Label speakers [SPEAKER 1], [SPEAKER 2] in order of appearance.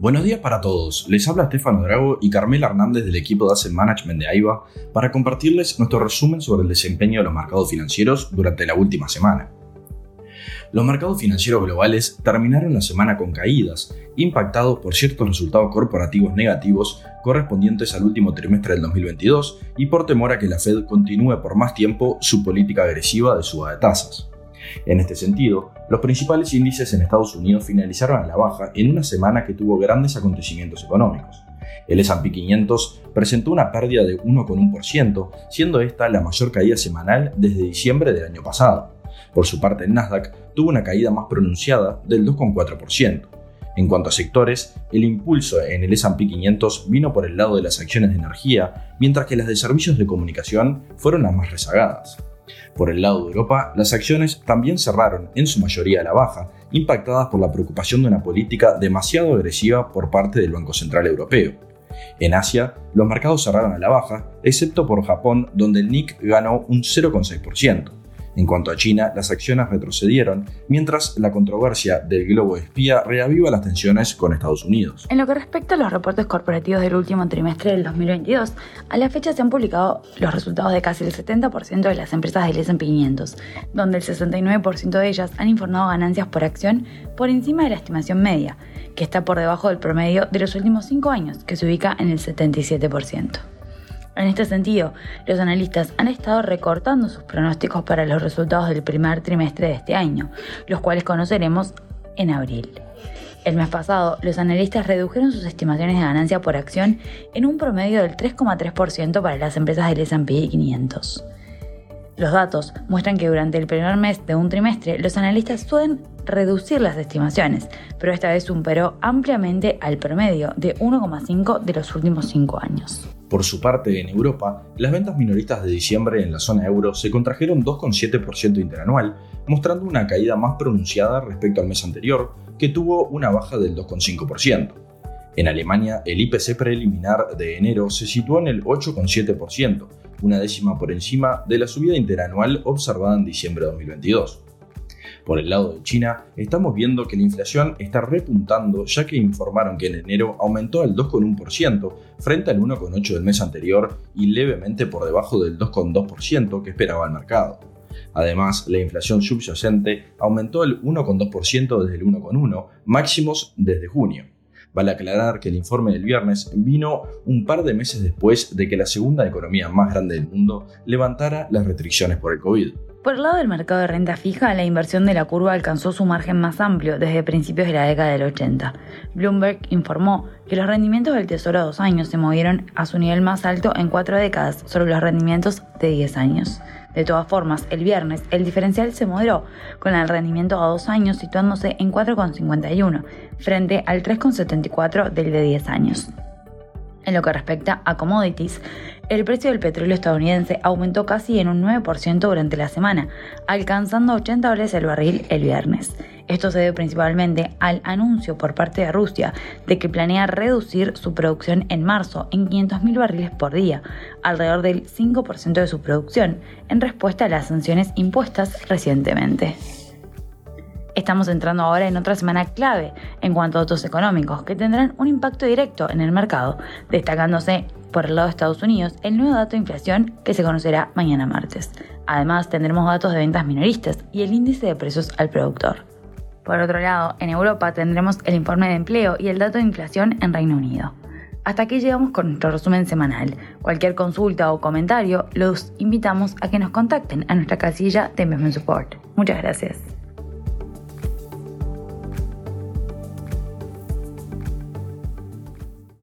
[SPEAKER 1] Buenos días para todos, les habla Estefano Drago y Carmela Hernández del equipo de Asset Management de AIBA para compartirles nuestro resumen sobre el desempeño de los mercados financieros durante la última semana. Los mercados financieros globales terminaron la semana con caídas, impactados por ciertos resultados corporativos negativos correspondientes al último trimestre del 2022 y por temor a que la Fed continúe por más tiempo su política agresiva de suba de tasas. En este sentido, los principales índices en Estados Unidos finalizaron a la baja en una semana que tuvo grandes acontecimientos económicos. El S&P 500 presentó una pérdida de 1,1%, siendo esta la mayor caída semanal desde diciembre del año pasado. Por su parte, el Nasdaq tuvo una caída más pronunciada del 2,4%. En cuanto a sectores, el impulso en el S&P 500 vino por el lado de las acciones de energía, mientras que las de servicios de comunicación fueron las más rezagadas. Por el lado de Europa, las acciones también cerraron en su mayoría a la baja, impactadas por la preocupación de una política demasiado agresiva por parte del Banco Central Europeo. En Asia, los mercados cerraron a la baja, excepto por Japón, donde el Nikkei ganó un 0,6%. En cuanto a China, las acciones retrocedieron, mientras la controversia del globo espía reaviva las tensiones con Estados Unidos.
[SPEAKER 2] En lo que respecta a los reportes corporativos del último trimestre del 2022, a la fecha se han publicado los resultados de casi el 70% de las empresas del S&P 500, donde el 69% de ellas han informado ganancias por acción por encima de la estimación media, que está por debajo del promedio de los últimos 5 años, que se ubica en el 77%. En este sentido, los analistas han estado recortando sus pronósticos para los resultados del primer trimestre de este año, los cuales conoceremos en abril. El mes pasado, los analistas redujeron sus estimaciones de ganancia por acción en un promedio del 3,3% para las empresas del S&P 500. Los datos muestran que durante el primer mes de un trimestre los analistas suelen reducir las estimaciones, pero esta vez superó ampliamente al promedio de 1,5 de los últimos 5 años.
[SPEAKER 1] Por su parte, en Europa, las ventas minoristas de diciembre en la zona euro se contrajeron 2,7% interanual, mostrando una caída más pronunciada respecto al mes anterior, que tuvo una baja del 2,5%. En Alemania, el IPC preliminar de enero se situó en el 8,7%, una décima por encima de la subida interanual observada en diciembre de 2022. Por el lado de China, estamos viendo que la inflación está repuntando ya que informaron que en enero aumentó al 2,1% frente al 1,8% del mes anterior y levemente por debajo del 2,2% que esperaba el mercado. Además, la inflación subyacente aumentó el 1,2% desde el 1,1%, máximos desde junio. Vale aclarar que el informe del viernes vino un par de meses después de que la segunda economía más grande del mundo levantara las restricciones por el COVID.
[SPEAKER 2] Por el lado del mercado de renta fija, la inversión de la curva alcanzó su margen más amplio desde principios de la década del 80. Bloomberg informó que los rendimientos del Tesoro a dos años se movieron a su nivel más alto en cuatro décadas sobre los rendimientos de 10 años. De todas formas, el viernes el diferencial se moderó, con el rendimiento a dos años situándose en 4,51 frente al 3,74 del de 10 años. En lo que respecta a commodities, el precio del petróleo estadounidense aumentó casi en un 9% durante la semana, alcanzando 80 dólares el barril el viernes. Esto se debe principalmente al anuncio por parte de Rusia de que planea reducir su producción en marzo en 500.000 barriles por día, alrededor del 5% de su producción, en respuesta a las sanciones impuestas recientemente. Estamos entrando ahora en otra semana clave en cuanto a datos económicos que tendrán un impacto directo en el mercado, destacándose por el lado de Estados Unidos el nuevo dato de inflación que se conocerá mañana martes. Además tendremos datos de ventas minoristas y el índice de precios al productor. Por otro lado, en Europa tendremos el informe de empleo y el dato de inflación en Reino Unido. Hasta aquí llegamos con nuestro resumen semanal. Cualquier consulta o comentario los invitamos a que nos contacten a nuestra casilla de Investment Support. Muchas gracias.